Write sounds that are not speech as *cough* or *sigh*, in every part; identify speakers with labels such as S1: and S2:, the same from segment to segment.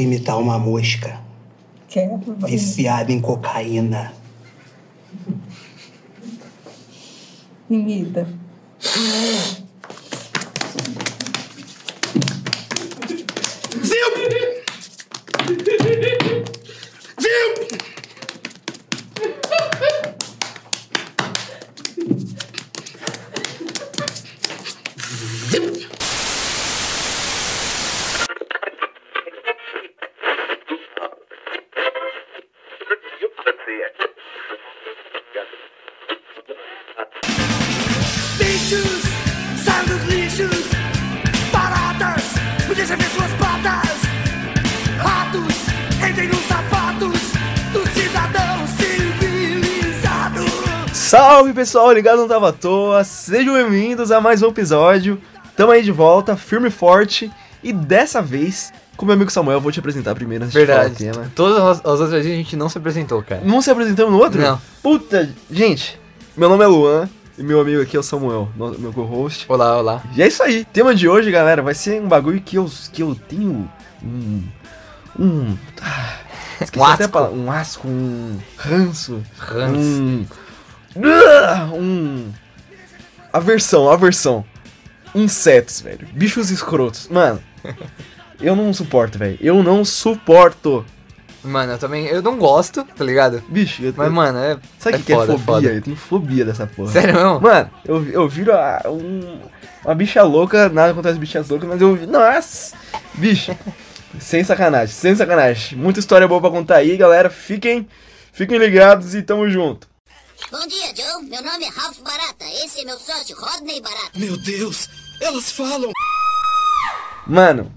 S1: Imitar uma mosca
S2: Quero.
S1: viciada em cocaína.
S2: Imita.
S3: Bichos,
S4: Salve pessoal, ligado não tava à toa, sejam bem-vindos a mais um episódio. Tamo aí de volta, firme e forte, e dessa vez, com meu amigo Samuel, eu vou te apresentar primeiro antes de
S5: Verdade.
S4: falar o tema.
S5: Todas as, as outras vezes a gente não se apresentou, cara.
S4: Não se apresentamos no outro?
S5: Não.
S4: Puta, gente, meu nome é Luan, e meu amigo aqui é o Samuel, meu co-host.
S5: Olá, olá.
S4: E é isso aí, tema de hoje, galera, vai ser um bagulho que eu, que eu tenho um... Um... ah, esqueci
S5: Um
S4: até a
S5: asco.
S4: palavra, um asco, um ranço.
S5: Hans.
S4: Um. Um. Aversão, aversão. Insetos, velho. Bichos escrotos. Mano, eu não suporto, velho. Eu não suporto.
S5: Mano, eu também. Eu não gosto, tá ligado?
S4: Bicho, eu,
S5: Mas, mano, é.
S4: sabe o
S5: é
S4: que, que é
S5: foda,
S4: fobia?
S5: foda.
S4: Eu tenho fobia dessa porra.
S5: Sério mesmo?
S4: Mano, eu, eu viro a- um, uma bicha louca, nada contra as bichas loucas, mas eu. Nossa! Bicho, *laughs* sem sacanagem, sem sacanagem. Muita história boa pra contar aí, galera. Fiquem, fiquem ligados e tamo junto.
S6: Bom dia, Joe. Meu nome é Ralph Barata. Esse é meu sócio, Rodney Barata.
S1: Meu Deus, elas falam.
S4: Mano,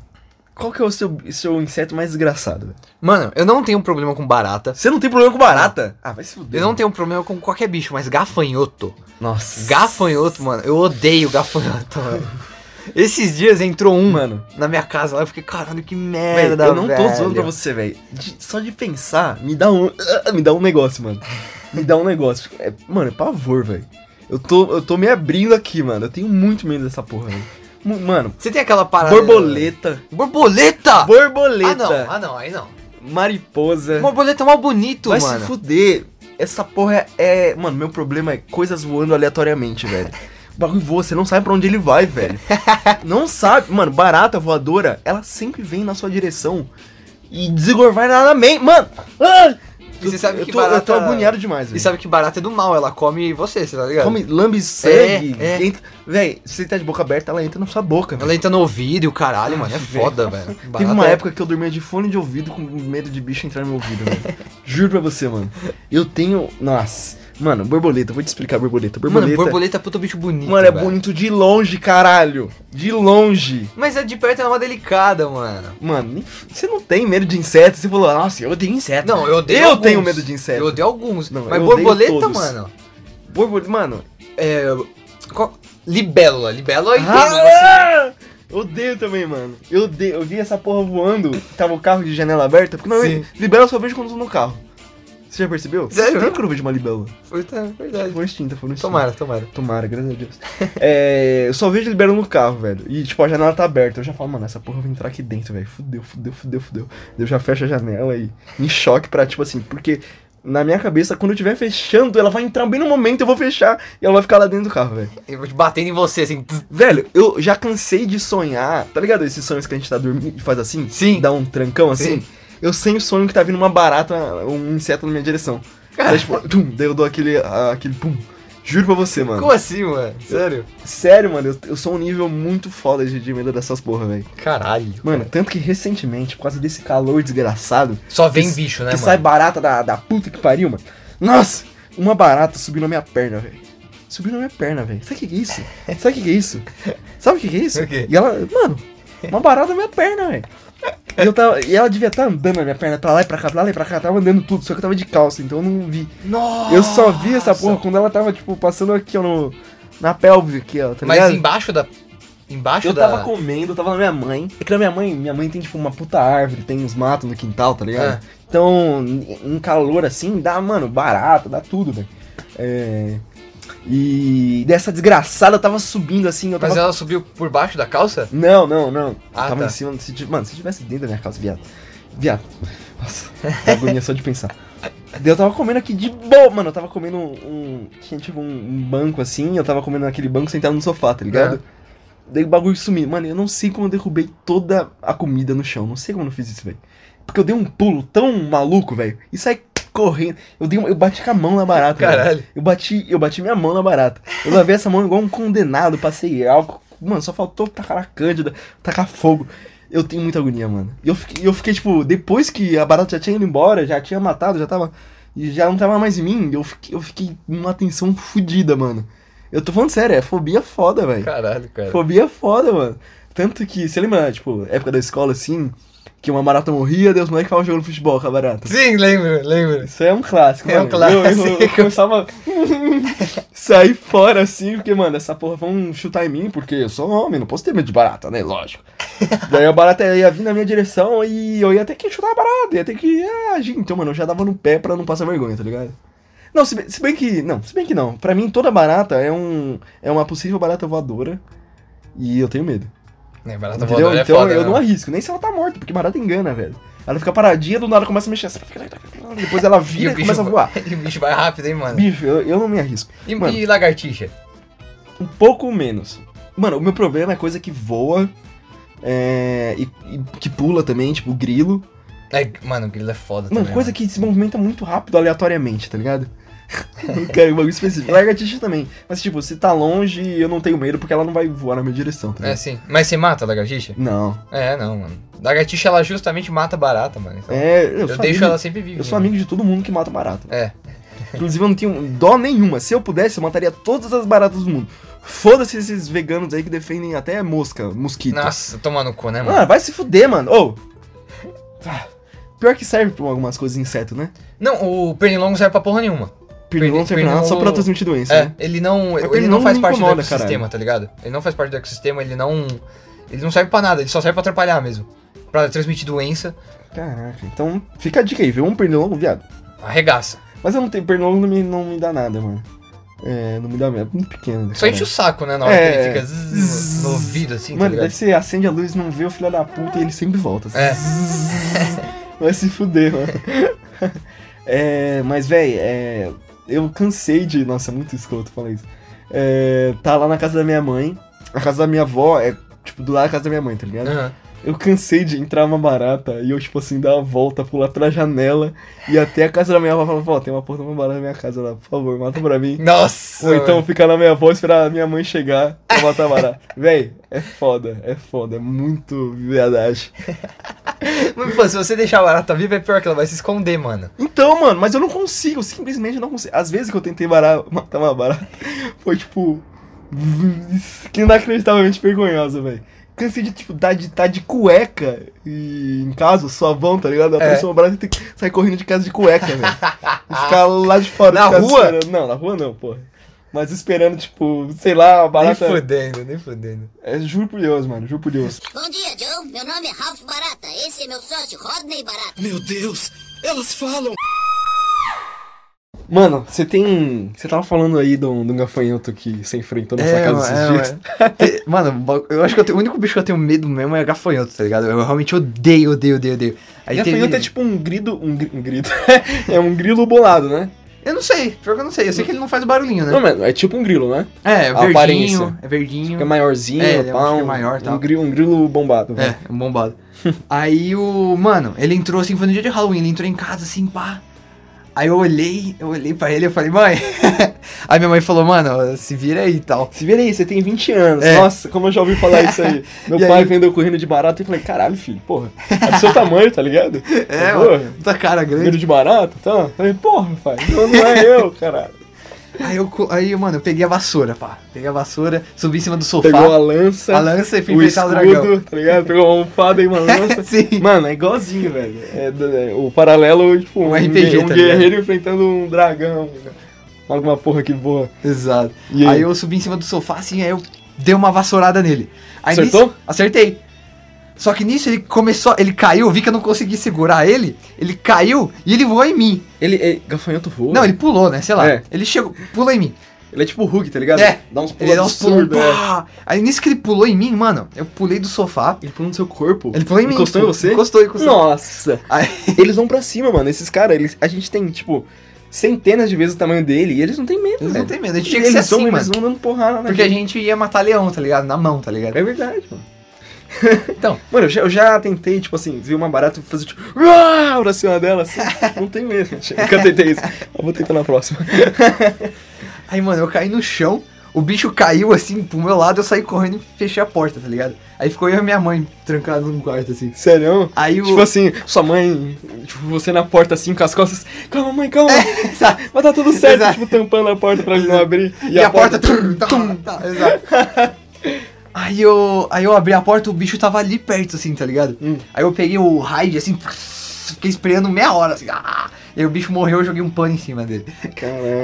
S4: qual que é o seu, seu inseto mais desgraçado? velho?
S5: Mano, eu não tenho problema com barata.
S4: Você não tem problema com barata? Ah, vai se fuder.
S5: Eu não
S4: mano.
S5: tenho problema com qualquer bicho, mas gafanhoto.
S4: Nossa.
S5: Gafanhoto, mano. Eu odeio gafanhoto, mano. *laughs* Esses dias entrou um,
S4: Mano.
S5: na minha casa lá. Eu fiquei, caralho, que
S4: Velho,
S5: merda,
S4: eu não tô
S5: velho.
S4: zoando pra você, velho. De- Só de pensar, me dá um. ah, Me dá um negócio, mano. Me dá um negócio. É, mano, é pavor, velho. Eu tô, eu tô me abrindo aqui, mano. Eu tenho muito medo dessa porra, velho. Mano,
S5: Você tem aquela parada.
S4: borboleta.
S5: Borboleta!
S4: Borboleta.
S5: Ah, não, ah, não, aí não.
S4: Mariposa.
S5: Borboleta é mal bonito,
S4: Vai
S5: mano.
S4: se fuder. Essa porra é, é. Mano, meu problema é coisas voando aleatoriamente, velho. O bagulho voa, você não sabe pra onde ele vai, velho. *laughs* não sabe. Mano, barata voadora, ela sempre vem na sua direção. E desgorvanadamente. Mano! Ah!
S5: E você sabe
S4: eu
S5: que
S4: tô, Eu tô
S5: barata-
S4: agoniado demais,
S5: E
S4: velho.
S5: sabe que barata é do mal, ela come você, você tá ligado?
S4: Come, lambe sangue.
S5: É, é.
S4: Entra... Véi, se você tá de boca aberta, ela entra na sua boca, velho.
S5: Ela entra no ouvido e o caralho, mano, é foda, velho.
S4: Teve
S5: Barata
S4: uma
S5: é-
S4: época que eu dormia de fone de ouvido com medo de bicho entrar no meu ouvido, velho. Juro pra você, mano. Eu tenho. Nossa. Mano, borboleta, vou te explicar borboleta. Borboleta.
S5: Mano, borboleta é puta bicho bonito,
S4: Mano, é
S5: velho.
S4: bonito de longe, caralho. De longe.
S5: Mas é de perto ela é uma delicada, mano.
S4: Mano, você não tem medo de insetos. Você falou, nossa, eu odeio inseto.
S5: Não, eu odeio
S4: Eu
S5: alguns.
S4: tenho medo de inseto.
S5: Eu odeio alguns.
S4: Não,
S5: mas
S4: eu
S5: borboleta,
S4: todos.
S5: mano.
S4: Borboleta, mano.
S5: É. Qual... Libélula. Libélula eu entendo.
S4: Ah! Odeio também, mano. Eu odeio. Eu vi essa porra voando. Tava o carro de janela aberta. Porque não, eu só vejo quando eu tô no carro. Você já percebeu?
S5: Sério?
S4: Tem eu vejo uma libélula.
S5: Foi, tá, verdade.
S4: Foi extinta, foi extinta.
S5: Tomara, tomara.
S4: Tomara, graças a Deus. *laughs* é, eu só vejo libelo no carro, velho. E, tipo, a janela tá aberta. Eu já falo, mano, essa porra vai entrar aqui dentro, velho. Fudeu, fudeu, fudeu, fudeu. Eu já fecho a janela e em choque pra, tipo assim, porque na minha cabeça, quando eu estiver fechando, ela vai entrar bem no momento, eu vou fechar e ela vai ficar lá dentro do carro, velho.
S5: Eu vou te batendo em você, assim.
S4: Velho, eu já cansei de sonhar. Tá ligado? Esses sonhos que a gente tá dormindo e faz assim?
S5: Sim.
S4: Dá um trancão assim.
S5: Sim.
S4: Eu sempre sonho que tá vindo uma barata, um inseto na minha direção. Daí, tipo, tum, daí eu dou aquele, aquele pum. Juro pra você, mano.
S5: Como assim, mano? Sério?
S4: Sério, mano, eu, eu sou um nível muito foda de, de medo dessas porra, velho.
S5: Caralho.
S4: Mano, tanto que recentemente, por causa desse calor desgraçado,
S5: Só vem
S4: que,
S5: bicho, né,
S4: que
S5: mano?
S4: sai barata da, da puta que pariu, mano. Nossa, uma barata subiu na minha perna, velho. Subiu na minha perna, velho. Sabe o que que é isso? *laughs* Sabe o que que é isso? Sabe o que que é isso?
S5: O quê?
S4: E ela, mano, uma barata na minha perna, velho. E, eu tava, e ela devia estar andando na minha perna, pra lá e pra cá, pra lá e pra cá, tava andando tudo, só que eu tava de calça, então eu não vi.
S5: Nossa!
S4: Eu só vi essa porra quando ela tava, tipo, passando aqui, ó, no, na pelve aqui, ó, tá
S5: Mas
S4: ligado?
S5: embaixo da. Embaixo
S4: Eu
S5: da.
S4: tava comendo, eu tava na minha mãe. É que na minha mãe, minha mãe tem tipo uma puta árvore, tem uns matos no quintal, tá ligado?
S5: Ah.
S4: Então, em calor assim, dá, mano, barato, dá tudo, velho. É... E dessa desgraçada tava subindo assim, eu
S5: Mas
S4: tava.
S5: ela subiu por baixo da calça?
S4: Não, não, não.
S5: Ah,
S4: eu tava
S5: tá.
S4: em cima. Se, mano, se tivesse dentro da minha casa, viado. Viado. Nossa, agonia só de pensar. Eu tava comendo aqui de boa, mano. Eu tava comendo um. um- tinha tipo um, um banco assim, eu tava comendo naquele banco sentado no sofá, tá ligado?
S5: É.
S4: Daí o bagulho sumiu. Mano, eu não sei como eu derrubei toda a comida no chão. Não sei como eu não fiz isso, velho. Porque eu dei um pulo tão maluco, velho. E saí correndo. Eu, dei uma- eu bati com a mão na barata. velho.
S5: Caralho.
S4: Eu bati, eu bati minha mão na barata. Eu lavei essa mão igual um condenado, passei álcool. Mano, só faltou tacar a cândida, tacar fogo. Eu tenho muita agonia, mano. E eu fiquei, eu fiquei, tipo, depois que a barata já tinha ido embora, já tinha matado, já tava. E já não tava mais em mim, eu fiquei, eu fiquei numa tensão fodida, mano. Eu tô falando sério, é fobia foda, velho.
S5: Caralho, cara.
S4: Fobia foda, mano. Tanto que, você lembra, tipo, época da escola assim, que uma barata morria, Deus moleque ficava jogando futebol com a barata.
S5: Sim, lembro, lembro.
S4: Isso é um clássico,
S5: É um
S4: mano. Eu, eu, eu
S5: clássico.
S4: começava a *laughs* sair fora assim, porque, mano, essa porra vão chutar em mim, porque eu sou homem, não posso ter medo de barata, né? Lógico. *laughs* Daí a barata ia vir na minha direção e eu ia ter que chutar a barata, ia ter que ah, agir. Então, mano, eu já dava no pé pra não passar vergonha, tá ligado? Não, se bem, se bem que. Não, se bem que não. Pra mim, toda barata é um. É uma possível barata voadora. E eu tenho medo.
S5: É, barata
S4: Entendeu?
S5: voadora é
S4: então
S5: foda,
S4: eu
S5: né?
S4: não arrisco, nem se ela tá morta, porque barata engana, velho. Ela fica paradinha, do nada começa a mexer. Depois ela *laughs*
S5: E
S4: vira
S5: o
S4: e
S5: bicho,
S4: começa a voar. *laughs*
S5: e o bicho vai rápido, hein, mano?
S4: Bicho, eu, eu não me arrisco.
S5: E,
S4: Mano,
S5: e lagartixa?
S4: um pouco menos. Mano, o meu problema é coisa que voa é, e, e que pula também, tipo grilo.
S5: É, mano, o grilo é foda
S4: Mano,
S5: também.
S4: coisa que se movimenta muito rápido, aleatoriamente, tá ligado? Eu quero um bagulho específico. Lagartixa também. Mas, tipo, se tá longe, eu não tenho medo porque ela não vai voar na minha direção, tá
S5: É, sim. Mas você mata a lagartixa?
S4: Não.
S5: É, não, mano. Lagartixa, ela justamente mata barata, mano. Então,
S4: É, eu,
S5: eu deixo
S4: amigo,
S5: ela sempre viva.
S4: Eu sou amigo de todo mundo que mata barato.
S5: É.
S4: Inclusive, eu não tenho dó nenhuma. Se eu pudesse, eu mataria todas as baratas do mundo. Foda-se esses veganos aí que defendem até mosca, mosquito.
S5: Nossa, toma no cu, né, mano?
S4: Mano, vai se fuder, mano. Ô! Ah, Pior que serve pra algumas coisas inseto, né?
S5: Não, o pernilongo serve pra porra nenhuma.
S4: Pernilongo não serve pra nada, só pra transmitir doença,
S5: É,
S4: né?
S5: ele não, ele
S4: pernilongo
S5: não faz parte
S4: incomoda,
S5: do ecossistema,
S4: caralho.
S5: tá ligado? Ele não faz parte do ecossistema, ele não. Ele não serve pra nada, ele só serve pra atrapalhar mesmo. Pra transmitir doença,
S4: Caraca, então fica a dica aí, vê um pernilongo, viado.
S5: arregaça.
S4: Mas eu não tenho, pernilongo não me, não me dá nada, mano. É, não me dá medo, é muito pequeno.
S5: Só enche o
S4: cara?
S5: saco, né? Na hora
S4: É.
S5: que ele fica zzz, no ouvido, assim,
S4: Mano,
S5: tá
S4: daí você acende a luz, não vê o filho da puta e ele sempre volta.
S5: É.
S4: Vai se fuder, mano. *laughs* É, mas, véi, é, eu cansei de. Nossa, é muito escroto falar isso. É, tá lá na casa da minha mãe. A casa da minha avó é, tipo, do lado da casa da minha mãe, tá ligado?
S5: Aham.
S4: Eu cansei de entrar uma barata e eu, tipo assim, dar uma volta, pular pela janela e até a casa da minha avó falar: Pô, tem uma porta uma barata na minha casa lá, por favor, mata pra mim.
S5: Nossa!
S4: Ou então ficar na minha avó e esperar a minha mãe chegar pra matar a barata. *laughs* Véi, é foda, é foda, é muito verdade. *laughs*
S5: Mas, pô, se você deixar a barata viva, é pior que ela vai se esconder, mano.
S4: Então, mano, mas eu não consigo, simplesmente não consigo. Às vezes que eu tentei bara- *laughs* matar uma barata, foi tipo. que inacreditavelmente vergonhosa, velho. Cansei de, tipo, tá de, tá de cueca e em casa, suavão, tá ligado? Apareceu uma barata e tem que sair correndo de casa de cueca, velho. E *laughs* ficar lá de fora.
S5: Na
S4: de
S5: rua?
S4: esperando. Não, na rua não, porra. Mas esperando, tipo, sei lá, a
S5: Nem
S4: barata.
S5: fudendo, nem fudendo.
S4: É, juro por Deus, mano, juro por Deus.
S6: Bom dia, Joe. Meu nome é Ralph Barata. Esse é meu sócio, Rodney Barata.
S1: Meu Deus, elas falam.
S4: Mano, você tem. Você tava falando aí de um, de um gafanhoto que você enfrentou na sua
S5: É,
S4: casa
S5: mano,
S4: esses
S5: é,
S4: dias.
S5: mano. Eu acho que eu tenho- o único bicho que eu tenho medo mesmo é gafanhoto, tá ligado? Eu realmente odeio, odeio, odeio, odeio. Aí
S4: gafanhoto
S5: teve-
S4: é tipo um grido. Um, um grito. *laughs* é um grilo bolado, né?
S5: Eu não sei, pior que eu não sei. Eu sei que ele não faz barulhinho, né?
S4: Não, mano, é tipo um grilo, né?
S5: É, é verdinho,
S4: aparência.
S5: é verdinho.
S4: Fica maiorzinho,
S5: É, é um
S4: pá,
S5: pouquinho maior e tal.
S4: um, grilo, um grilo bombado.
S5: É, um bombado. *laughs* Aí o. Mano, ele entrou assim, foi no dia de Halloween, ele entrou em casa assim, pá. Aí eu olhei, eu olhei pra ele e falei, mãe. *laughs* aí minha mãe falou, mano, se vira aí e tal.
S4: Se vira aí, você tem 20 anos.
S5: É.
S4: Nossa, como eu já ouvi falar isso aí. *laughs* Meu
S5: E
S4: pai
S5: aí?
S4: vendeu correndo de barata e falei, caralho, filho, porra. É do seu tamanho, tá ligado? *laughs*
S5: É,
S4: porra.
S5: mano, puta cara grande.
S4: de barata, tá? Eu falei, porra, pai, não, não é eu, caralho.
S5: Aí eu, aí, mano, eu peguei a vassoura, pá. Peguei a vassoura, subi em cima do sofá.
S4: Pegou a lança,
S5: a lança e fui
S4: o
S5: enfrentar o dragão.
S4: escudo, tá ligado? Pegou uma almofada e uma *laughs* lança.
S5: Sim.
S4: Mano, é igualzinho, velho. É, é, o paralelo, tipo,
S5: Um
S4: um,
S5: RPG,
S4: um
S5: tá
S4: guerreiro enfrentando um dragão. Alguma porra que voa.
S5: Exato. Aí?
S4: aí?
S5: eu subi em cima do sofá, assim, aí eu dei uma vassourada nele. Aí
S4: Acertou?
S5: nisso- acertei. Só que nisso ele começou, ele caiu, eu vi que eu não consegui segurar ele, ele caiu e ele voou em mim.
S4: Ele, é, gafanhoto voa?
S5: Não, ele pulou, né? Sei lá.
S4: É.
S5: Ele chegou, pulou em mim.
S4: Ele é tipo o Hulk, tá ligado?
S5: É,
S4: Dá uns pulos
S5: Ele dá uns pulos.
S4: absurdos, é.
S5: Aí nisso que ele pulou em mim, mano, eu pulei do sofá.
S4: Ele pulou no seu corpo.
S5: Ele pulou em mim.
S4: Encostou em
S5: tipo,
S4: você?
S5: Encostou, encostou.
S4: Nossa!
S5: Aí, *laughs*
S4: Eles vão pra cima, mano. Esses caras, eles, a gente tem, tipo, centenas de vezes o tamanho dele e eles não têm medo,
S5: eles não têm medo. A gente tinha que
S4: Eles
S5: ser assim,
S4: vão,
S5: mano.
S4: eles vão dando porrada na
S5: Porque a
S4: gente.
S5: gente ia matar leão, tá ligado? Na mão, tá ligado?
S4: É verdade, mano. *laughs*
S5: Então,
S4: Mano, eu já, eu já tentei, tipo assim, vi uma barata e fazer tipo, "Uau!" pra cima dela, assim. Não tem medo, gente. Nunca tentei isso. Eu vou tentar na próxima. *laughs*
S5: aí, mano, eu caí no chão, o bicho caiu assim pro meu lado, eu saí correndo e fechei a porta, tá ligado? Aí ficou eu e minha mãe trancados num quarto, assim.
S4: Sério?
S5: Aí o.
S4: Tipo assim, sua mãe, tipo, você na porta assim, com as costas, calma mãe, calma, *laughs*
S5: Exato.
S4: vai dar tudo certo,
S5: Exato.
S4: tipo, tampando a porta pra ele não abrir.
S5: E, a, porta. tum, tum, tá, exato. Aí eu, aí eu abri a porta, o bicho tava ali perto, assim, tá ligado?
S4: Hum.
S5: Aí eu peguei o raid, assim, *laughs* fiquei esperando meia hora, assim. Ah! E aí o bicho morreu, eu joguei um pano em cima dele.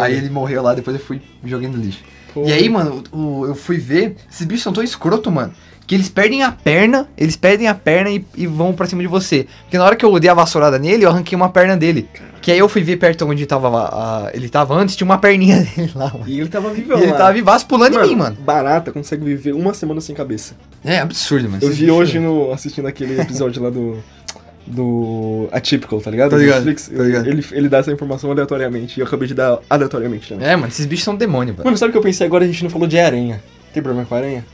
S5: Aí ele morreu lá, depois eu fui no lixo.
S4: Pô.
S5: E aí, mano, o- eu fui ver, esses bichos são tão escroto, mano, que eles perdem a perna, eles perdem a perna e, e vão pra cima de você. Porque na hora que eu dei a vassourada nele, eu arranquei uma perna dele. Que aí eu fui ver perto onde tava a- ele tava antes, tinha uma perninha *laughs* dele lá, mano.
S4: E ele tava vivão
S5: ele tava vivaço pulando em mim, mano.
S4: Barata consegue viver uma semana sem cabeça.
S5: É absurdo, mano.
S4: Eu vi hoje no, assistindo aquele *laughs* episódio lá do. Do Atypical, tá ligado?
S5: Tá
S4: Do
S5: ligado,
S4: Netflix.
S5: tá ligado.
S4: Ele, ele dá essa informação aleatoriamente. E eu acabei de dar aleatoriamente também.
S5: É, mano, esses bichos são demônio, velho.
S4: Mano, sabe o que eu pensei agora? A gente não falou de aranha. Tem problema com aranha?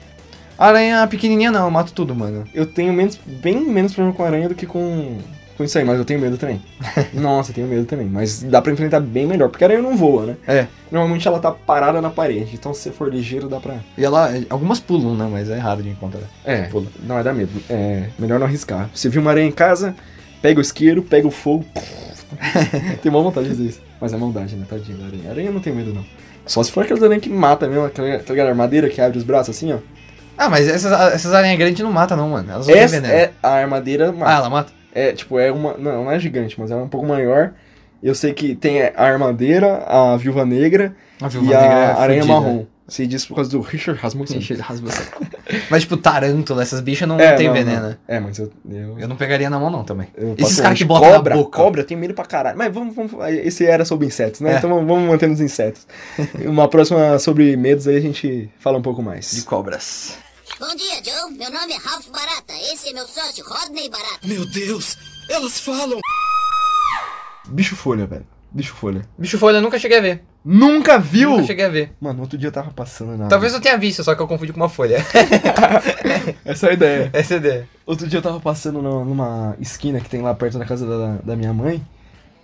S5: Aranha pequenininha não, eu mato tudo, mano.
S4: Eu tenho menos, bem menos problema com aranha do que com, com isso aí, mas eu tenho medo também. *laughs* Nossa, eu tenho medo também. Mas dá pra enfrentar bem melhor, porque a aranha não voa, né?
S5: É.
S4: Normalmente ela tá parada na parede, então se você for ligeiro dá pra.
S5: E ela, algumas pulam, né, mas é raro de encontrar.
S4: É,
S5: Pula.
S4: não é dar medo. É melhor não arriscar. Você viu uma aranha em casa, pega o isqueiro, pega o fogo. *laughs* tem uma vontade de fazer isso. Mas é maldade, né? Tadinha da aranha. Aranha não tem medo, não. Só se for aquelas aranhas que mata mesmo, aquela, tá ligado? armadeira que abre os braços assim, ó.
S5: Ah, mas essas, essas aranhas grandes não matam não, mano. Elas não têm
S4: Essa
S5: veneno.
S4: é a armadeira mata.
S5: Ah, ela mata?
S4: É, tipo, é uma. Não, não é gigante, mas é um pouco maior. Eu sei que tem a armadeira, a viúva negra
S5: A
S4: e a aranha marrom. Sei disso por causa do Richard Rasmussen.
S5: De rasgação. *laughs* Mas, tipo, tarântula, essas bichas não,
S4: É,
S5: tem
S4: não,
S5: veneno,
S4: não.
S5: né?
S4: É, mas eu. eu...
S5: Eu não pegaria na mão, não, também. Esses caras que botam
S4: cobra,
S5: na boca.
S4: Cobra, eu tenho medo pra caralho. Mas vamos, vamos. Esse era sobre insetos, né?
S5: É.
S4: Então vamos, manter nos insetos. *laughs* Uma próxima sobre medos aí a gente fala um pouco
S5: De
S4: mais.
S5: cobras.
S6: Bom dia, Joe. Meu nome é Ralph Barata. Esse é meu sócio, Rodney Barata.
S1: Meu Deus, elas falam.
S4: Bicho folha, velho. Bicho folha.
S5: Bicho folha eu nunca cheguei a ver.
S4: Nunca viu?
S5: Nunca cheguei a ver.
S4: Mano, outro dia eu tava passando na.
S5: Talvez eu tenha visto, só que eu confundi com uma folha. *laughs*
S4: Essa é a ideia. *laughs*
S5: Essa é a ideia.
S4: Outro dia eu tava passando numa esquina que tem lá perto da casa da, da minha mãe.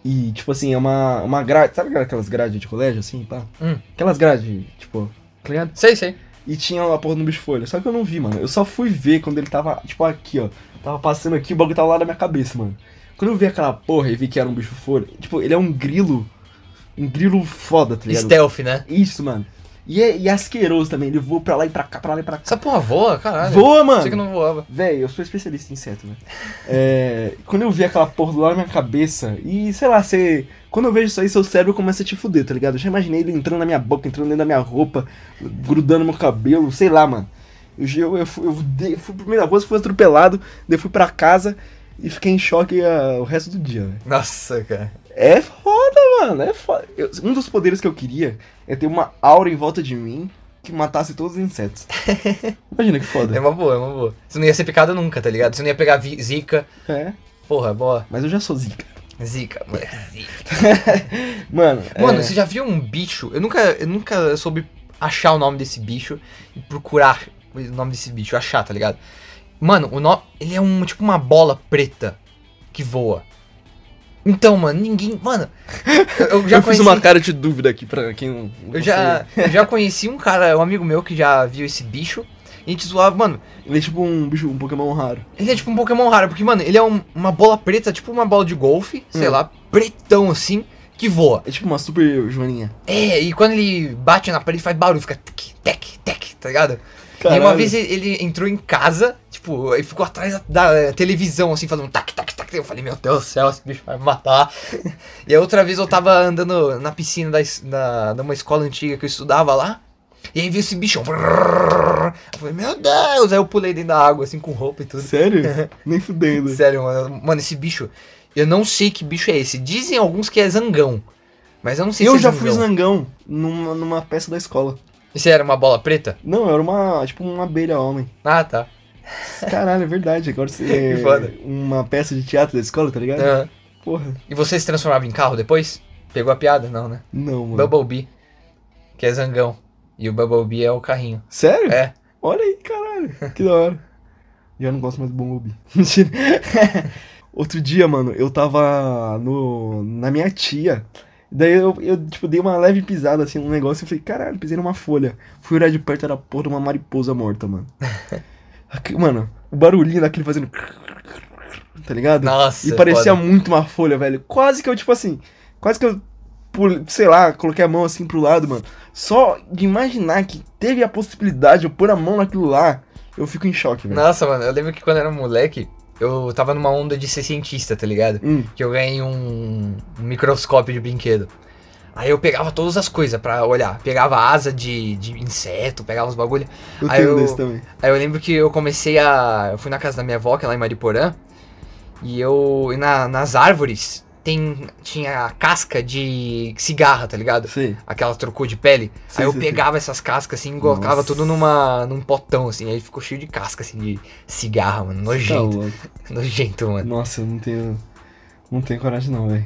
S4: E, tipo assim, é uma, uma grade. Sabe aquelas grades de colégio, assim, pá?
S5: Hum.
S4: Aquelas grades, tipo, tá ligado?
S5: Sei, sei.
S4: E tinha a porra do bicho folha. Só que eu não vi, mano. Eu só fui ver quando ele tava, tipo, aqui, ó. Tava passando aqui, o bagulho tava lá na minha cabeça, mano. Quando eu vi aquela porra e vi que era um bicho folha, tipo, ele é um grilo. Um grilo foda, tá ligado?
S5: Stealth, né?
S4: Isso, mano. E é, e é asqueroso também. Ele voa pra lá e pra cá, pra lá e pra cá.
S5: Essa porra voa, caralho.
S4: Voa, mano!
S5: Pensei que não voava.
S4: Véi, eu sou especialista em inseto, velho. É, quando eu vi aquela porra do lado da minha cabeça, e sei lá, você. Quando eu vejo isso aí, seu cérebro começa a te fuder, tá ligado? Eu já imaginei ele entrando na minha boca, entrando dentro da minha roupa, grudando no meu cabelo, sei lá, mano. Eu, eu, eu, fui, eu dei- fui pro meio da rua, fui atropelado, daí fui pra casa e fiquei em choque ah, o resto do dia, velho.
S5: Nossa, cara.
S4: É foda, mano, é foda. Eu- um dos poderes que eu queria é ter uma aura em volta de mim que matasse todos os insetos. *laughs* Imagina que foda.
S5: É uma boa, é uma boa. Você não ia ser picado nunca, tá ligado? Você não ia pegar zika.
S4: É,
S5: Porra, boa.
S4: mas eu já sou zica.
S5: Zika, moleque.
S4: Mano, *laughs*
S5: Mano,
S4: é...
S5: você já viu um bicho? Eu nunca, eu nunca soube achar o nome desse bicho e procurar o nome desse bicho, achar, tá ligado? Mano, o nome. Ele é um tipo uma bola preta que voa. Então, mano, ninguém. Mano, eu, já *laughs*
S4: eu
S5: conheci.
S4: fiz uma cara de dúvida aqui pra quem não. não
S5: Eu já, eu já conheci um cara, um amigo meu que já viu esse bicho. E a gente zoava, mano,
S4: Ele é tipo um bicho, um Pokémon raro.
S5: ele é tipo um Pokémon raro, porque, mano, ele é um- uma bola preta, tipo uma bola de golfe, sei
S4: Hum.
S5: lá, pretão assim, que voa.
S4: É tipo uma super joaninha.
S5: É, e quando ele bate na parede faz barulho, fica tec, tec, tec, tá ligado? E uma
S4: Caralho.
S5: vez ele entrou em casa, tipo, e ficou atrás da, da televisão, assim, fazendo tac, tac, tac. Eu falei, meu Deus do céu, esse bicho vai me matar. *laughs* e a outra vez eu tava andando na piscina da, da, de uma escola antiga que eu estudava lá. E aí vi esse bichão. Eu falei, meu Deus! Aí eu pulei dentro da água, assim, com roupa e tudo.
S4: Sério? *laughs* Nem fudendo.
S5: Sério, mano. Mano, esse bicho. Eu não sei que bicho é esse. Dizem alguns que é zangão. Mas eu não sei
S4: Eu
S5: se é
S4: já fui
S5: zangão.
S4: zangão numa, numa peça da escola.
S5: Se era uma bola preta?
S4: Não, era uma, tipo, uma abelha homem.
S5: Ah, tá.
S4: Caralho, é verdade. Agora você *laughs* é
S5: Que foda.
S4: uma peça de teatro da escola, tá ligado?
S5: Ah.
S4: Porra.
S5: E você se transformava em carro depois? Pegou a piada? Não, né?
S4: Não, mano.
S5: Bumblebee, que é zangão. E o Bumblebee é o carrinho.
S4: Sério?
S5: É.
S4: Olha aí, caralho. Que da hora. Já não gosto mais do Bumblebee. *laughs* Mentira. *laughs* Outro dia, mano, eu tava no, na minha tia. Daí eu, eu, tipo, dei uma leve pisada assim no negócio e falei, caralho, pisei numa folha. Fui olhar de perto, era porra de uma mariposa morta, mano. Mano, o barulhinho daquele fazendo. Tá ligado?
S5: Nossa,
S4: E parecia
S5: foda.
S4: muito uma folha, velho. Quase que eu, tipo assim. Quase que eu, sei lá, coloquei a mão assim pro lado, mano. Só de imaginar que teve a possibilidade de eu pôr a mão naquilo lá, eu fico em choque, velho.
S5: Nossa, mano, eu lembro que quando eu era moleque, eu tava numa onda de ser cientista, tá ligado?
S4: Hum.
S5: Que eu ganhei um, um microscópio de brinquedo. Aí eu pegava todas as coisas pra olhar. Pegava asa de, de inseto, pegava os bagulho.
S4: Eu
S5: Aí eu-
S4: também.
S5: Aí eu lembro que eu comecei a. Eu fui na casa da minha avó, que é lá em Mariporã. E eu. E na, nas árvores tem, tinha a casca de cigarra, tá ligado?
S4: Sei.
S5: Aquela trocou de pele.
S4: Sei,
S5: aí eu
S4: sei,
S5: pegava essas cascas assim e colocava
S4: Nossa.
S5: tudo numa, num potão, assim. Aí ficou cheio de casca, assim, de cigarra, mano.
S4: Tá
S5: Nojento.
S4: louco. *laughs*
S5: Nojento, mano.
S4: Nossa, eu não tenho. Não tenho coragem não, velho.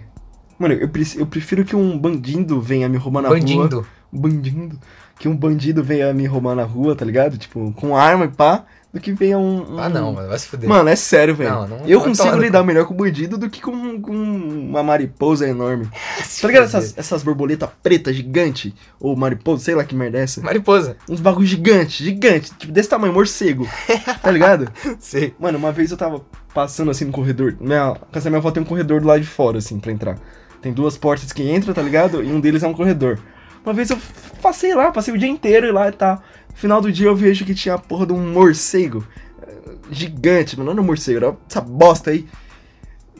S4: Mano, eu, preci- eu prefiro que um bandido venha me roubar na rua.
S5: Bandindo.
S4: Bandido. Que um bandido venha me roubar na rua, tá ligado? Tipo, com arma e pá, do que venha um. um-
S5: Ah, não, mano. Vai se fuder.
S4: Mano, é sério, velho.
S5: Não, não-
S4: eu
S5: vai
S4: consigo lidar melhor com bandido do que com, com uma mariposa enorme. *laughs* Tá ligado essas, essas borboletas pretas gigante Ou mariposa, sei lá que merda é essa.
S5: Mariposa.
S4: Uns bagulho gigante, gigante. Tipo, desse tamanho, morcego. Tá ligado? *laughs*
S5: Sei.
S4: Mano, uma vez eu tava passando assim no corredor. Minha, casa minha avó tem um corredor do lado de fora, assim, pra entrar. Tem duas portas que entram, tá ligado? E um deles é um corredor. Uma vez eu passei lá, passei o dia inteiro e lá e tal. No final do dia eu vejo que tinha a porra de um morcego. eh, Gigante, mano. Não era um morcego, era essa bosta aí.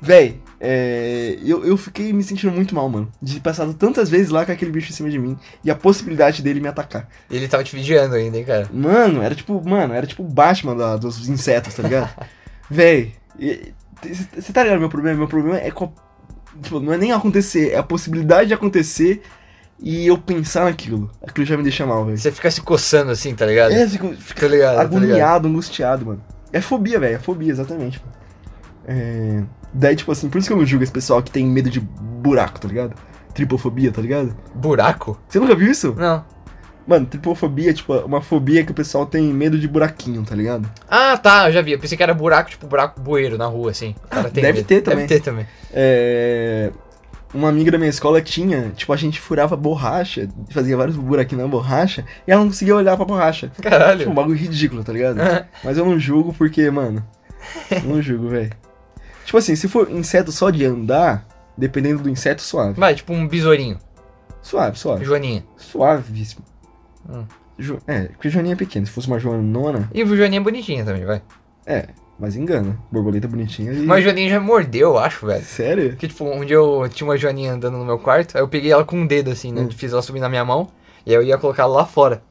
S4: Véi, é, eu, eu fiquei me sentindo muito mal, mano. De passado tantas vezes lá com aquele bicho em cima de mim. E a possibilidade dele me atacar.
S5: Ele tava te vigiando ainda, hein, cara.
S4: Mano, era tipo, mano, era tipo o Batman da- dos insetos, tá ligado? *laughs* Véi, você tá ligado meu problema? Meu problema é com a- não é nem acontecer, é a possibilidade de acontecer e eu pensar naquilo. Aquilo já me deixa mal, velho.
S5: Você fica se coçando assim, tá ligado?
S4: É, fica
S5: Tá ligado, tá ligado.
S4: agoniado, angustiado, mano. É fobia, velho, é fobia, exatamente. É... Daí, tipo assim, por isso que eu não julgo esse pessoal que tem medo de buraco, tá ligado? Tripofobia, tá ligado?
S5: Buraco?
S4: Você nunca viu isso?
S5: Não.
S4: Mano, tripofobia tipo uma fobia que o pessoal tem medo de buraquinho, tá ligado?
S5: Ah, tá, eu já vi. Eu pensei que era buraco, tipo buraco bueiro na rua, assim. O cara
S4: Ah, *laughs*
S5: tem
S4: deve
S5: medo.
S4: ter também.
S5: Deve ter também.
S4: É... Uma amiga da minha escola tinha, tipo, a gente furava borracha, fazia vários buraquinhos na borracha, e ela não conseguia olhar pra borracha. Tipo, um
S5: Caralho.
S4: bagulho ridículo, tá ligado? *laughs* Mas eu não julgo porque, mano, não julgo, velho. Tipo assim, se for inseto só de andar, dependendo do inseto, suave.
S5: Vai, tipo um besourinho.
S4: Suave, suave.
S5: Joaninha.
S4: Suavíssimo.
S5: Hum.
S4: Jo- É, porque Joaninha é pequena. Se fosse uma Joanona,
S5: E o Joaninha é bonitinha também, vai.
S4: é, mas engana. Borboleta bonitinha e...
S5: Mas o Joaninha já mordeu, eu acho, velho.
S4: Sério?
S5: Porque, tipo, um dia eu tinha uma Joaninha andando no meu quarto, aí eu peguei ela com um dedo, assim, né?
S4: Hum.
S5: Fiz ela subir na minha mão, e aí eu ia colocar ela lá fora.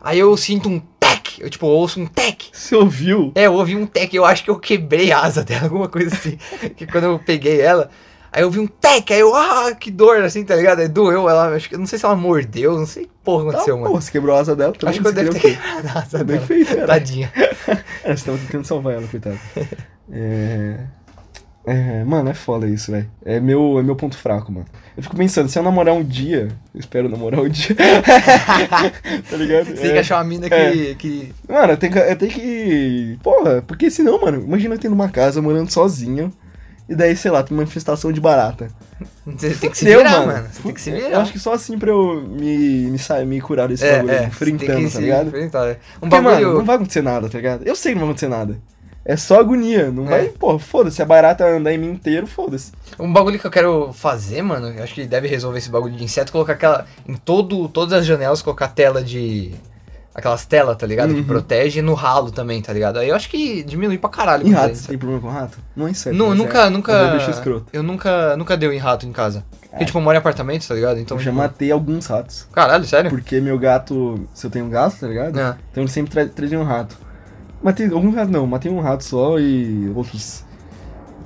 S5: Aí eu sinto um tec, eu, tipo, ouço um tec.
S4: Você ouviu?
S5: É, eu ouvi um tec, eu acho que eu quebrei a asa dela, alguma coisa assim. *laughs* que quando eu peguei ela, aí eu ouvi um tec, aí eu, ah, que dor, assim, tá ligado? Aí doeu, ela, acho que, não sei se ela mordeu, não sei que porra
S4: Tá,
S5: aconteceu, mano.
S4: pô, você quebrou a asa dela também.
S5: Acho que eu devo ter quebrado a asa
S4: Bem
S5: dela.
S4: feito, cara.
S5: Tadinha. *laughs*
S4: É, você tava tentando salvar ela, coitado. *laughs* É... é... Mano, é foda isso, velho. É meu, é meu ponto fraco, mano. Eu fico pensando, se eu namorar um dia, eu espero namorar um dia. *laughs* tá ligado?
S5: Você tem que achar uma mina que,
S4: é.
S5: que
S4: Mano, eu tenho, que, eu tenho que. Porra, porque senão, mano, imagina eu tendo uma casa morando sozinho. E daí, sei lá, tem uma infestação de barata.
S5: Você tem que se virar, mano. Você tem que se
S4: Eu
S5: virar.
S4: acho que só assim pra eu me, me, sa- me curar desse
S5: é,
S4: bagulho,
S5: é,
S4: enfrentando, tá ligado?
S5: enfrentar, é. Um
S4: Porque,
S5: bagulho.
S4: mano, não vai acontecer nada, tá ligado? Eu sei que não vai acontecer nada. É só agonia. Não
S5: É.
S4: vai, pô, foda-se. Se a barata andar em mim inteiro, foda-se.
S5: Um bagulho que eu quero fazer, mano, eu acho que deve resolver esse bagulho de inseto, colocar aquela. Em todo, todas as janelas, colocar tela de. Aquelas telas, tá ligado? Que
S4: Uhum.
S5: protege e no ralo também, tá ligado? Aí eu acho que diminui pra caralho.
S4: Em rato,
S5: é
S4: tem problema com rato? Não é inseto.
S5: Não, nunca,
S4: é,
S5: nunca.
S4: É bicho escroto.
S5: Eu nunca, nunca deu em rato em casa. Porque, tipo, eu moro em apartamento, tá ligado? Então.
S4: eu já
S5: tipo,
S4: matei alguns ratos.
S5: Caralho, sério?
S4: Porque meu gato. Se eu tenho um gato, tá ligado?
S5: É.
S4: Então ele sempre tra trazia um rato. Matei alguns ratos não, matei um rato só e outros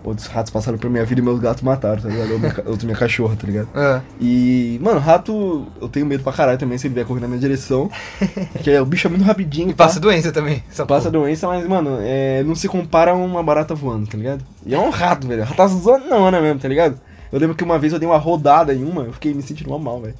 S4: outros ratos passaram por minha vida e meus gatos mataram, tá ligado? Ou minha, ca- *laughs* outra minha cachorra, tá ligado?
S5: Ah,
S4: E, mano, rato, eu tenho medo pra caralho também se ele vier correndo na minha direção. porque o bicho é muito rapidinho. *laughs*
S5: E passa doença também.
S4: Passa
S5: porra.
S4: doença, mas, mano, é, não se compara a uma barata voando, tá ligado? E é um rato, velho. Ratazana não, né mesmo, tá ligado? Eu lembro que uma vez eu dei uma rodada em uma, eu fiquei me sentindo mal, velho.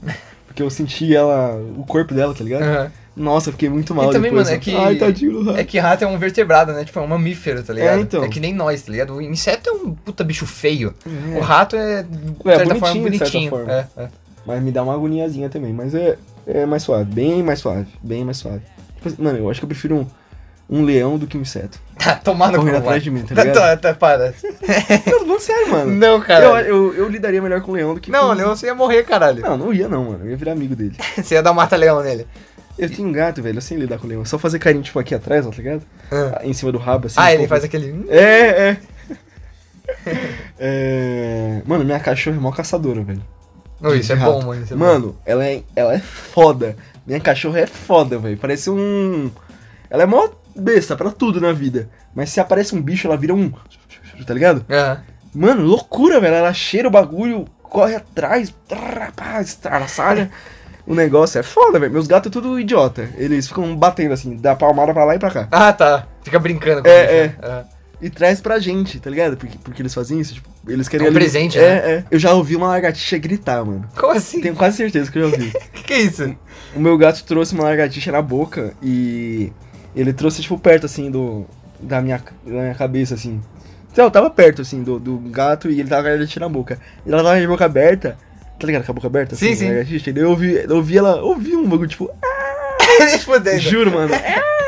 S4: Porque eu senti ela, o corpo dela, tá ligado?
S5: Aham.
S4: Nossa, eu fiquei muito mal
S5: E também,
S4: depois.
S5: mano, é que-
S4: Ai, tadinho do rato.
S5: É que rato é um vertebrado, né? Tipo, é um mamífero, tá ligado?
S4: É, então.
S5: que nem nós, tá ligado? O inseto é um puta bicho feio.
S4: É.
S5: O rato é, de
S4: É,
S5: certa
S4: bonitinho,
S5: forma, bonitinho.
S4: forma.
S5: É, é.
S4: Mas me dá uma agoniazinha também. Mas é, é mais suave, bem mais suave, bem mais suave. Tipo assim, Mano, eu acho que eu prefiro um, um leão do que um inseto.
S5: Tá, cu,
S4: Correndo atrás de mim, tá ligado? *laughs*
S5: tá, tá, para. *laughs*
S4: Eu tô falando sério, mano.
S5: Não, cara.
S4: Eu, eu, eu lidaria melhor com o leão do que
S5: Não,
S4: com...
S5: Leão, você ia morrer, caralho.
S4: Não, não ia não, mano. Eu ia virar amigo dele. *laughs*
S5: Você ia dar um mata-leão nele.
S4: Eu tenho um gato, velho. Eu sei lidar com o leão. É só fazer carinho, tipo, aqui atrás, ó, tá ligado?
S5: Ah,
S4: Em cima do rabo, assim.
S5: Ah,
S4: um
S5: ele
S4: pouco.
S5: faz aquele...
S4: É, é. é... Mano, minha cachorra é mó caçadora, velho.
S5: Não, isso é bom, mano. Isso é bom.
S4: Mano, ela é, ela é foda. Minha cachorra é foda, velho. Parece um. Ela é mó besta pra tudo na vida. Mas se aparece um bicho, ela vira um. Tá ligado?
S5: Aham.
S4: Mano, loucura, velho. Ela cheira o bagulho, corre atrás, trrr, pá, estraçalha. O negócio é foda, velho. Meus gatos é tudo idiota. Eles ficam batendo assim, dá palmada pra lá e pra cá.
S5: Ah, tá. Fica brincando com
S4: É,
S5: bicho,
S4: é.
S5: né? Ah.
S4: E traz pra gente, tá ligado? Porque, porque eles fazem isso, tipo, eles querem...
S5: É um
S4: ali-
S5: presente,
S4: é,
S5: né?
S4: É, Eu já ouvi uma lagartixa gritar, mano.
S5: Como assim?
S4: Tenho quase certeza que eu já ouvi. *laughs*
S5: Que que é isso?
S4: O meu gato trouxe uma lagartixa na boca e ele trouxe, tipo, perto, assim, do. Da minha, da minha cabeça, assim. Então, eu tava perto, assim, do, do gato e ele tava com a lagartixa na boca. E ela tava de boca aberta. Tá ligado? Com a boca aberta?
S5: Sim,
S4: assim,
S5: sim.
S4: a daí eu ouvi, eu ouvi ela. Ouvi um bagulho, tipo. *laughs*
S5: Fudendo.
S4: Juro, mano.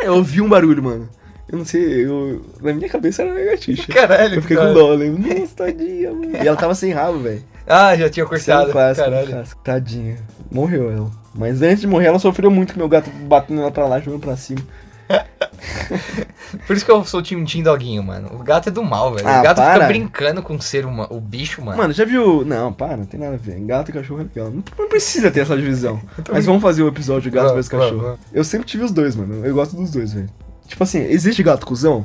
S4: eu ouvi um barulho, mano. Eu não sei, eu. Na minha cabeça era lagartixa.
S5: Caralho,
S4: Eu fiquei
S5: cara.
S4: com dó, eu lembro. Nossa, tadinha, mano. E ela tava sem rabo, velho.
S5: Ah, já tinha
S4: é um
S5: cortado.
S4: clássico, um
S5: Caralho.
S4: clássico. Tadinha. Morreu ela. Mas antes de morrer, ela sofreu muito com meu gato batendo ela pra lá, jogando pra cima.
S5: Por isso que eu sou time Team Doguinho, mano. O gato é do mal, velho.
S4: Ah,
S5: o gato
S4: para.
S5: fica brincando com o ser humano, o bicho, mano.
S4: Mano, já viu. Não, para, não tem nada a ver. Gato e cachorro é legal. Não, não precisa ter essa divisão. *laughs* Mas vamos fazer o episódio gato versus cachorro. Eu sempre tive os dois, mano. Eu gosto dos dois, velho. Tipo assim, existe gato cuzão?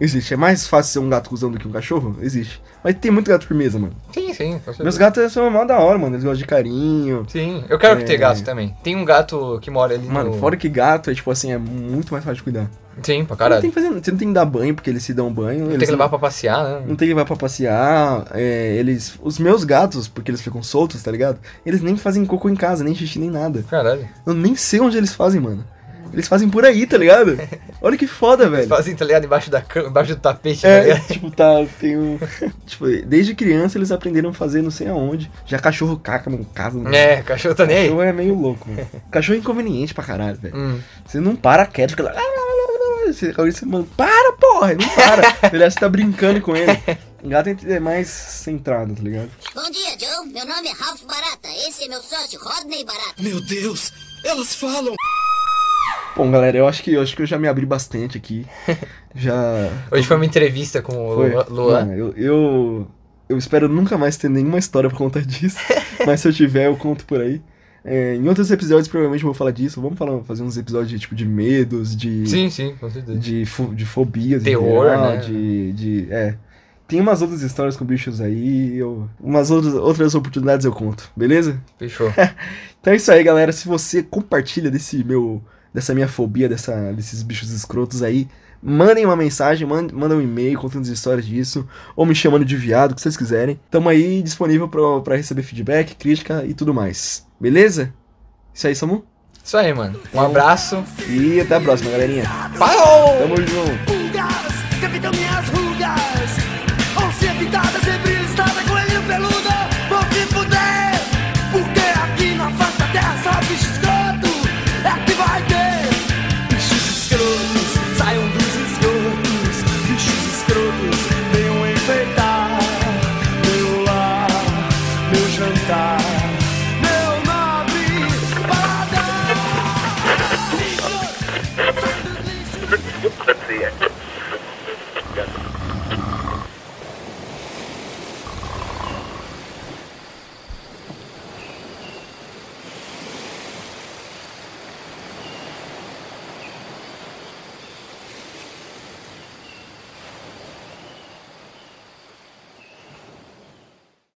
S4: Existe. É mais fácil ser um gato cuzão do que um cachorro? Existe. Mas tem muito gato firmeza, mano.
S5: Sim, sim.
S4: Meus gatos são mó da hora, mano. Eles gostam de carinho.
S5: Sim, eu quero
S4: É.
S5: ter gato também. Tem um gato que mora ali
S4: Mano,
S5: no...
S4: fora que gato é, tipo assim, é muito mais fácil de cuidar.
S5: Sim, pra
S4: Você não,
S5: caralho.
S4: tem que fazer, você não tem que dar banho, porque eles se dão banho.
S5: Tem
S4: eles
S5: que levar pra passear, né?
S4: Não tem que levar pra passear. é, eles. Os meus gatos, porque eles ficam soltos, tá ligado? Eles nem fazem cocô em casa, nem xixi, nem nada.
S5: Caralho.
S4: Eu nem sei onde eles fazem, mano. Eles fazem por aí, tá ligado? *laughs* Olha que foda,
S5: Eles
S4: velho.
S5: fazem, tá ligado? Embaixo da cama, embaixo do tapete, tá
S4: É,
S5: ligado? *laughs*
S4: tipo, tá, tem um. tipo, desde criança eles aprenderam a fazer não sei aonde. Já cachorro caca casa. mano.
S5: É, cachorro tá nem aí.
S4: Cachorro é meio louco, mano. *laughs* Cachorro é inconveniente pra caralho, velho.
S5: Hum.
S4: Você não para quieto, fica lá. Você, você manda, para, porra! Ele não para. ele acha que tá brincando com ele. Gato é mais centrado, tá ligado?
S6: Bom dia, Joe. Meu nome é Ralph Barata. Esse é meu sócio, Rodney Barata.
S1: Meu Deus, elas falam.
S4: Bom, galera, eu acho que eu acho que eu já me abri bastante aqui. *laughs* Já.
S5: Hoje foi uma entrevista com o
S4: Foi.
S5: Luan.
S4: Mano, eu, eu. eu espero nunca mais ter nenhuma história por conta disso. *laughs* mas se eu tiver, eu conto por aí. É, em outros episódios, provavelmente eu vou falar disso. Vamos falar, fazer uns episódios de tipo de medos, de.
S5: Sim, sim, com certeza.
S4: de, fo- de fobias,
S5: Terror,
S4: geral,
S5: né?
S4: De, de. É. Tem umas outras histórias com bichos aí. Eu, umas outras, outras oportunidades eu conto, beleza?
S5: Fechou. *laughs*
S4: Então é isso aí, galera. Se você compartilha desse meu. Dessa minha fobia, dessa, desses bichos escrotos aí, mandem uma mensagem, mandem, mandem um e-mail contando as histórias disso, ou me chamando de viado, o que vocês quiserem. Tamo aí disponível pra, pra receber feedback, crítica e tudo mais. Beleza? Isso aí, Samu.
S5: Isso aí, mano. Um abraço.
S4: E até a próxima, galerinha.
S5: Falou!
S4: Tamo junto.